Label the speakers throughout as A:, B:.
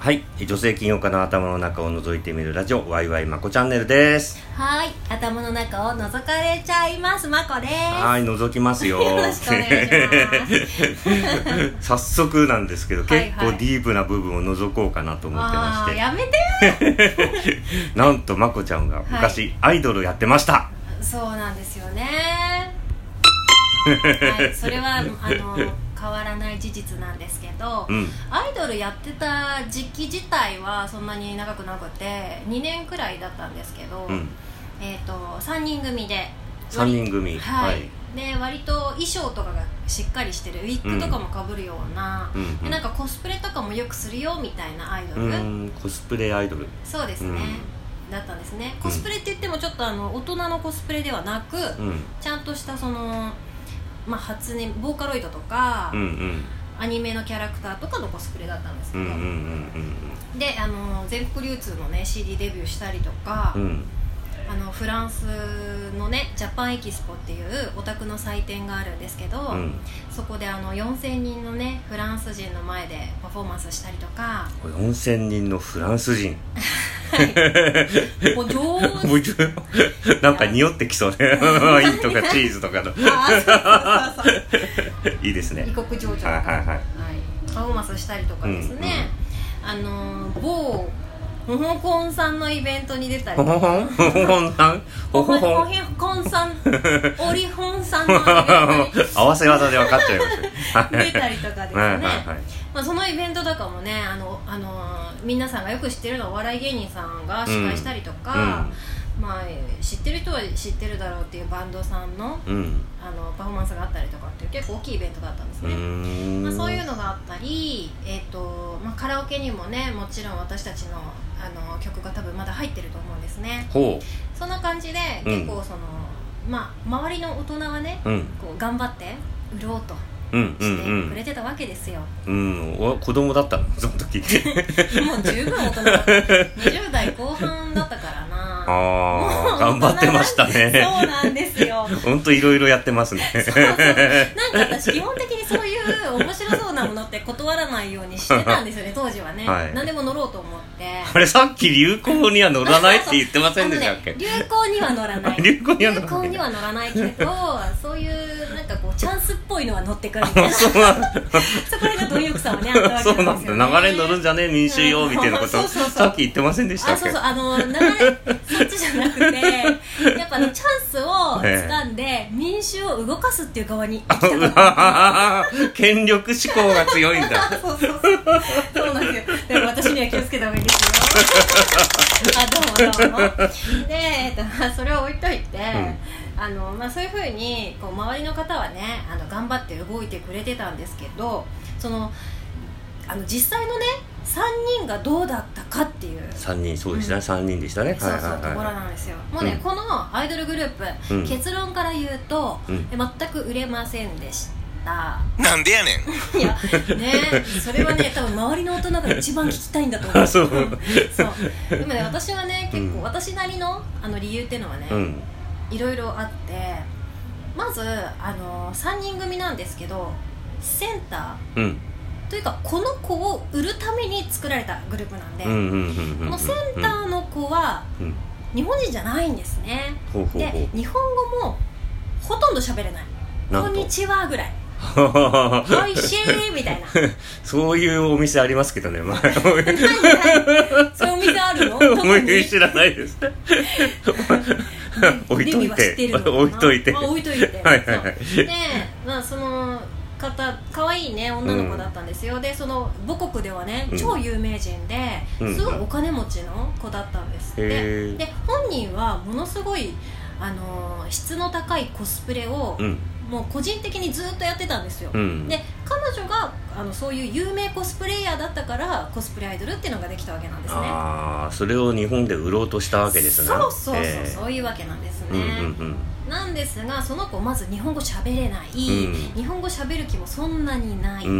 A: はい。女性起業家の頭の中を覗いてみるラジオワイワイまこチャンネルです。
B: はい。頭の中を覗かれちゃいますまこです。
A: はい覗きますよ。
B: よろしくお願いし
A: 早速なんですけど、
B: はいはい。
A: 結構ディープな部分を覗こうかなと思ってまして。
B: やめて
A: なんとまこちゃんが昔、アイドルやってました。
B: そうなんですよね。はい。それはあの変わらない事実なんですけど、
A: うん。
B: アイドルやってた時期自体はそんなに長くなくて2年くらいだったんですけど、
A: うん。
B: えー、と3人組で
A: 3人組。
B: はい、で割と衣装とかがしっかりしてるウィッグとかもかぶるような、
A: うん。うん
B: でなんかコスプレとかもよくするよみたいなアイドル、
A: コスプレアイドル。
B: そうですね、だったんですね。コスプレって言ってもちょっとあの大人のコスプレではなく、
A: うん。
B: ちゃんとしたそのまあ初音ボーカロイドとか、
A: うんうん。
B: アニメのキャラクターとかのコスプレだったんですけど、
A: うんうんうん
B: であの全国流通のね CD デビューしたりとか、
A: うん。うん
B: あのフランスのねジャパンエキスポっていうオタクの祭典があるんですけど、
A: うん。
B: そこであの4000人のねフランス人の前でパフォーマンスしたりとか。
A: 4000人のフランス人
B: もう上手。
A: なんか匂ってきそうね。ワインとかチーズとかの。
B: あそうそうそうそう。
A: いいですね。
B: 異国情緒とか、
A: はいはいはい。
B: パフォーマンスしたりとかですね、あの某ホホコンさんのイベントに出たり。
A: ほほほん？ほほほんさん？ほほほん
B: ホコンさんオリホンさんのイベントに
A: 合わせ技で分かっちゃいます。よ
B: 出たりとかですね、
A: はいはいはい。
B: まあ、そのイベントとかもねあのあの皆さんがよく知ってるのはお笑い芸人さんが司会したりとか、まあ、知ってる人は知ってるだろうっていうバンドさんのあのパフォーマンスがあったりとかっていう結構大きいイベントだったんですね、
A: ん。
B: まあ、そういうのがあったり、えーとまあ、カラオケにもねもちろん私たちのあの曲が多分まだ入ってると思うんですね。
A: ほ
B: そんな感じで
A: うん。
B: 結構その、まあ、周りの大人はねこう頑張って売ろうとしてくれてたわけですよ、
A: うん。うんお子供だったの？その時。
B: もう十分大人だった。20代後半だったからな
A: あ頑張ってましたね。
B: そうなんですよ。
A: 本当いろいろやってますね。
B: そうそう。なんか私基本的にそういう面白そうなものって断らないようにしてたんですよね 当時はね、
A: はい。
B: 何でも乗ろうと思って。
A: あれさっき流行には乗らないって言ってませんでしたっけ？
B: ね、流行には乗らない。
A: 流行には乗らない
B: けどそういうこうチャンスっぽいのは乗ってくるみたいな。
A: そうなんだ。
B: そこら辺の貪欲さはね あったわけなんですよ、ね、
A: そうなんだ。流れに乗るんじゃねえ民衆よみたいなこと。さっき言ってませんでしたっけ？
B: あそうそう。あの流れそっちじゃなくてやっぱあのチャンスを掴んで民衆を動かすっていう側に
A: 権力志向が強いんだ。
B: そうそうそう。そうなんですよ。でも私には気をつけた方がいいですよ。あどうもどうも。で、えっと、まあそれを置いといて、あのまあ、そういうふうにこう周りの方はねあの頑張って動いてくれてたんですけどそのあの実際のね3人がどうだったかっていう。
A: 3人そうでしたね、三人でしたね。
B: そう
A: はい
B: そうところなんですよ、もうね、
A: うん。
B: このアイドルグループ、
A: うん。
B: 結論から言うと、
A: うん。
B: 全く売れませんでした。
C: なんでやねん。
B: いやねそれはね 多分周りの大人が一番聞きたいんだと思う。
A: あそう。
B: そう。でもね私はね結構
A: うん。
B: 私なりのあの理由っていうのはね、
A: い
B: ろいろあってまずあの3人組なんですけどセンタ
A: うん。
B: ーというかこの子を売るために作られたグループなんで、このセンターの子は
A: うん。
B: 日本人じゃないんですね。で日本語もほとんど喋れない「
A: なんと。
B: こんにちは」ぐらい「
A: う
B: おいしい」みたいな。
A: そういうお店ありますけどねまあ。
B: 何 何そういうお店あるの？
A: 知らないです置いとい
B: て。
A: 置いといて。
B: あ 置いといて。
A: はいはいはい。
B: で、まあ、その方可愛いね女の子だったんですよ、でその母国ではね
A: うん。
B: 超有名人で、
A: うん。
B: すごいお金持ちの子だったんですって、
A: へー。
B: で本人はものすごいあのー質の高いコスプレを、
A: うん
B: もう個人的にずっとやってたんですよ、
A: うん。
B: で彼女があのそういう有名コスプレイヤーだったからコスプレアイドルっていうのができたわけなんですね。
A: ああそれを日本で売ろうとしたわけですね
B: そうそうそう、
A: ええ。
B: そういうわけなんですね、
A: うんうん
B: なんですがその子まず日本語喋れない、
A: うん。
B: 日本語喋る気もそんなにない、
A: うんう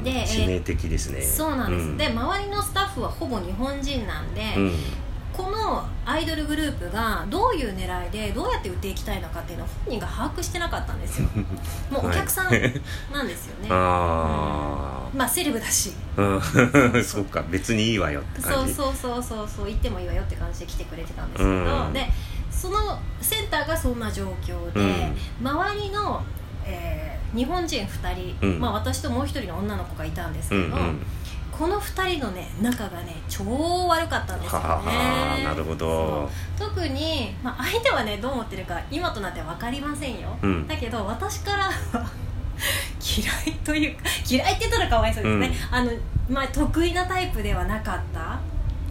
A: ん。
B: でえー
A: 致命的ですね。
B: そうなんです、
A: うん。
B: で周りのスタッフはほぼ日本人なんで、
A: うん
B: このアイドルグループがどういう狙いでどうやって売っていきたいのかっていうのを本人が把握してなかったんですよ。もうお客さんなんですよね、
A: あ
B: まあセレブだし。
A: うんそう か別にいいわよって
B: そう
A: 感じ。
B: そうそうそうそう。行ってもいいわよって感じで来てくれてたんですけど、
A: うん。
B: でそのセンターがそんな状況で、周りの、えー日本人2人、
A: うん。
B: まあ、私ともう一人の女の子がいたんですけど、
A: うんうん
B: この2人のね仲がね超悪かったんですよね。
A: はあなるほど。
B: 特に、まあ、相手はねどう思ってるか今となっては分かりませんよ、
A: うん。
B: だけど私からは 嫌いというか嫌いって言ったらかわいそうですね、あのまあ、得意なタイプではなかった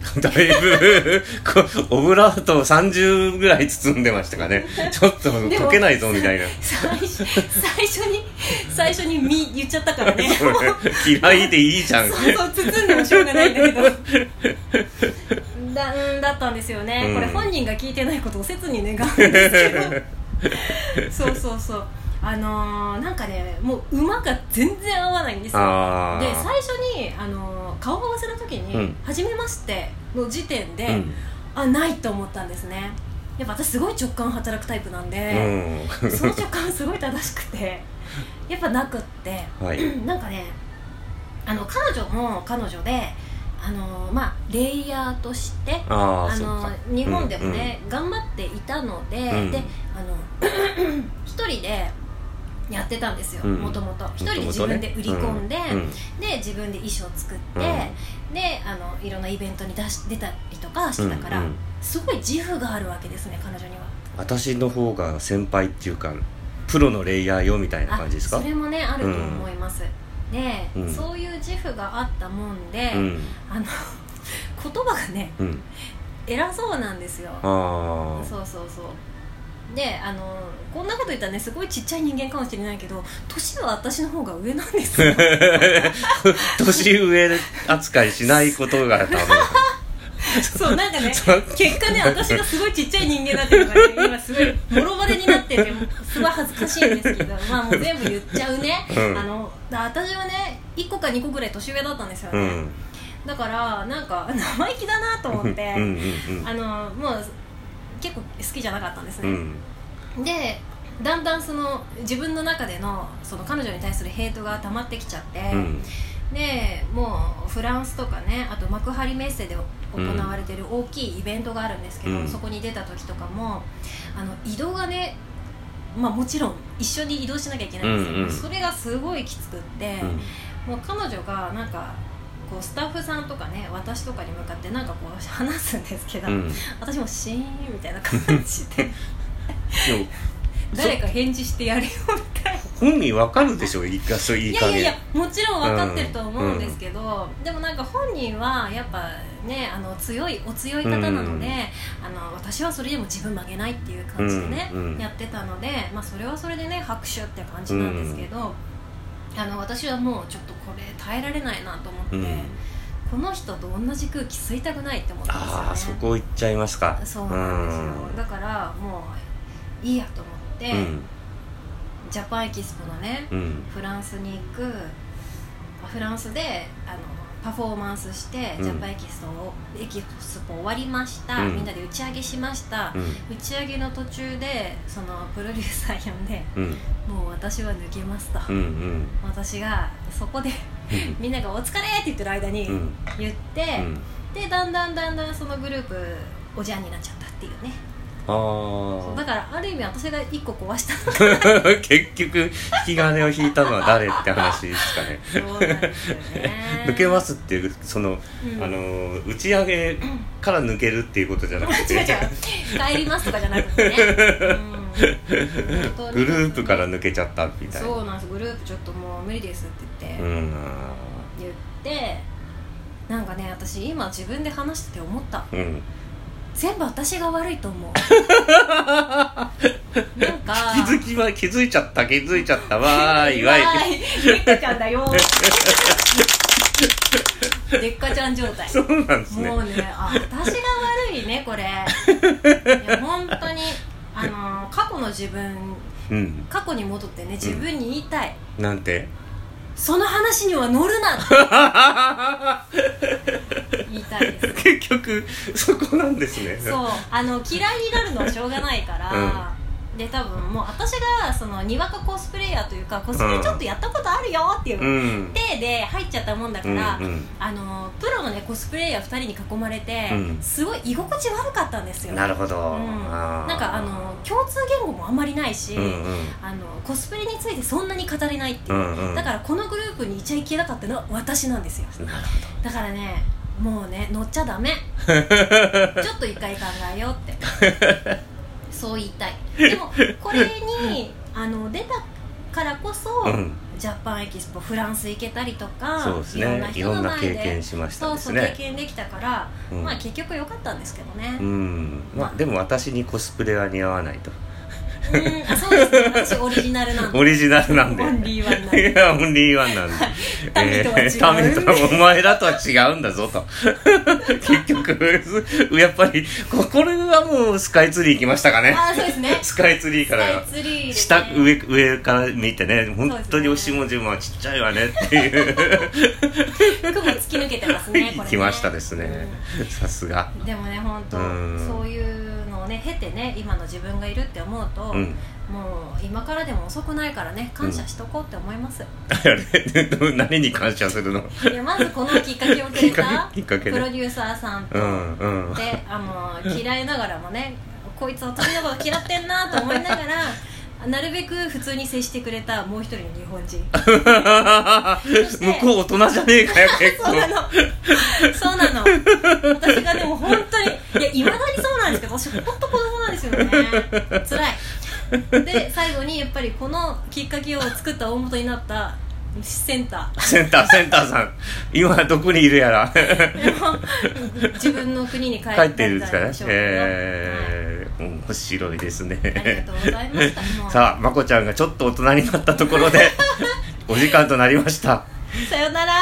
A: だいぶこオブラートを30ぐらい包んでましたかね。ちょっと溶けないぞみたいな。
B: 最初最初に最初に「み」言っちゃったからね。
A: 嫌いでいいじゃん。
B: そうそう包んでもしょうがないんだけど。だうんだったんですよね、
A: うん。
B: これ本人が聞いてないことを切に願うんですけど。そうそうそうあのーなんかねもう馬が全然合わないんですよ。で最初に、あのー顔合わせの時に
A: うん「
B: 初めまして」の時点で、
A: うん。
B: あないと思ったんですね。やっぱ私すごい直感働くタイプなんで、
A: うん。
B: その直感すごい正しくてやっぱなくって。
A: はい。
B: なんかねあの彼女も彼女であのまあレイヤーとして
A: あ
B: の日本でもね、頑張っていたので、
A: うん。
B: であの 一人でやってたんですよ
A: うん。
B: もともと一人で自分で売り込んで、
A: うん。
B: で自分で衣装作って、
A: うん。
B: であのいろんなイベントに出し出たりとかしてたから、
A: うんうん。
B: すごい自負があるわけですね彼女には。
A: 私の方が先輩っていうかプロのレイヤーよみたいな感じですか？
B: あそれもねあると思います、で、
A: うん。
B: そういう自負があったもんで、
A: うん。
B: あの言葉がね
A: うん。
B: 偉そうなんですよ。
A: あ
B: そうそうそうであのこんなこと言ったらねすごいちっちゃい人間かもしれないけど年は私の方が上なんですよ。
A: あ 年上扱いしないことが多分。
B: そうなんかね 結果ね私がすごいちっちゃい人間だっていうのがね今すごいもろバレになっててすごい恥ずかしいんですけどまあもう全部言っちゃうね、
A: うん。
B: あの私はね1個か2個ぐらい年上だったんですよね、
A: うん。
B: だからなんか生意気だなと思って、
A: うん。
B: あのもう結構好きじゃなかったんです
A: う
B: ね、
A: ん。
B: でだんだんその自分の中でのその彼女に対するヘイトが溜まってきちゃって、
A: うん。
B: でもうフランスとかねあと幕張メッセで行われてる大きいイベントがあるんですけど、
A: うん。
B: そこに出た時とかもあの移動がねまあもちろん一緒に移動しなきゃいけないんですよ、
A: うんうん。
B: それがすごいきつくって、
A: うん。
B: もう彼女がなんかこうスタッフさんとかね私とかに向かってなんかこう話すんですけど、
A: うん。
B: 私もシーンみたいな感じで 誰か返事してやれよみたいな。
A: 本人わかるでしょいいかそういい加減
B: いやいやいやもちろん分かってると思うんですけど、でもなんか本人はやっぱねあの強いお強い方なので、
A: うん。
B: あの私はそれでも自分曲げないっていう感じでね、
A: うんうん。
B: やってたので、まあ、それはそれでね拍手って感じなんですけど、あの私はもうちょっとこれ耐えられないなと思って、
A: うん。
B: この人と同じ空気吸いたくないって思ったんですよね。
A: ああそこ行っちゃいますか。
B: そうなんですよ、だからもういいやと思って、
A: うん。
B: ジャパンエキスポのね、
A: うん。
B: フランスに行くフランスであのパフォーマンスして、
A: うん。
B: ジャパンエキスポをエキスポ終わりました、
A: うん。
B: みんなで打ち上げしました、
A: うん。
B: 打ち上げの途中でそのプロデューサー呼んで
A: うん。
B: もう私は抜けますと、
A: うんうん。
B: 私がそこでみんなが「お疲れ!」って言ってる間に
A: うん。
B: 言って、
A: うん。
B: でだんだんだんだんそのグループおじゃんになっちゃったっていうね
A: あ
B: だからある意味私が一個壊した
A: 結局引き金を引いたのは誰って話ですかね
B: ね。
A: 抜けますっていうその、
B: うん。
A: あの打ち上げから抜けるっていうことじゃなくて
B: 違う違う。帰りますとかじゃなくてね、うん。
A: グループから抜けちゃったみたいな。
B: そうなんです。グループちょっともう無理ですって言って、
A: うん。
B: 言って。なんかね私今自分で話してて思った。
A: うん
B: 全部私が悪いと思う。なんか。
A: 気づきは気づいちゃった気づいちゃった。わーいわい。
B: でっかちゃんだよでっかちゃん状態。
A: そうなんですね。
B: もうねあ私が悪いねこれ。いや本当にあの過去の自分
A: うん。
B: 過去に戻ってね自分に言いたい、
A: なんて？
B: その話には乗るな って言いたいです
A: 結局 そこなんですね。
B: そうあの嫌いになるのはしょうがないから、で多分もう私がそのにわかコスプレイヤーというかコスプレちょっとやったことあるよっていう
A: うん。
B: 体で入っちゃったもんだか
A: うん
B: ら、
A: うん。
B: あのプロのねコスプレイヤー2人に囲まれて、
A: うん。
B: すごい居心地悪かったんですよ。
A: なるほど、
B: なんかあの共通言語もあんまりないし、
A: うんうん。
B: あのコスプレについてそんなに語れないっていう、
A: うんうん。
B: だからこのグループにいちゃいけなかったのは私なんですよ。
A: なる
B: だからねもうね乗っちゃダメちょっと一回考えようって。そう言いたい。でもこれにあの出たからこそ、
A: うん。
B: ジャパンエキスポフランス行けたりとか
A: そうです
B: いろんな
A: ね。いろんな
B: 人の前で
A: 経験しました
B: そうそう経験できたから、
A: うん。
B: まあ結局良かったんですけどね。
A: うん。まあでも私にコスプレは似合わないと
B: うんあそうですね。私オリジナルなんで。
A: オリジナルなんで。
B: オンリーワンなんで。
A: いやオンリーワンなんで。
B: タミとは違う。
A: とはお前らとは違うんだぞと。結局やっぱりここれはもうスカイツリー行きましたかね。
B: あそうですね。
A: スカイツリーから。
B: スカイツリーでね。
A: 下上上から見てね本当に
B: そうですね。
A: 押しもじもはちっちゃいわねっていう。
B: 雲突き抜けてますねこれね。
A: ましたですね。さすが。
B: うんでもね本当
A: うん。
B: そういうのをね経てね今の自分がいるって思うと、
A: うん。
B: もう今からでも遅くないからね感謝しとこうって思います、
A: あれ？何に感謝するの？
B: いやまずこのきっかけをくれたプロデューサーさんと、
A: うんうん。
B: であの嫌いながらもねこいつ私のこと嫌ってんなと思いながらなるべく普通に接してくれたもう一人の日本人。
A: 向こう大人じゃねえかよ結構。
B: そうなの。そうなの。私がでも本当にいやいまだにそうなんですけど私本当子供なんですよね。辛い。で最後にやっぱりこのきっかけを作った大元になったセンタ
A: センターセンターさん。今どこにいるやら。
B: 自分の国に帰
A: 帰っているんですかね。えー、面白いですね。
B: はいありがとうございました。
A: さあまこちゃんがちょっと大人になったところで お時間となりました。
B: さよなら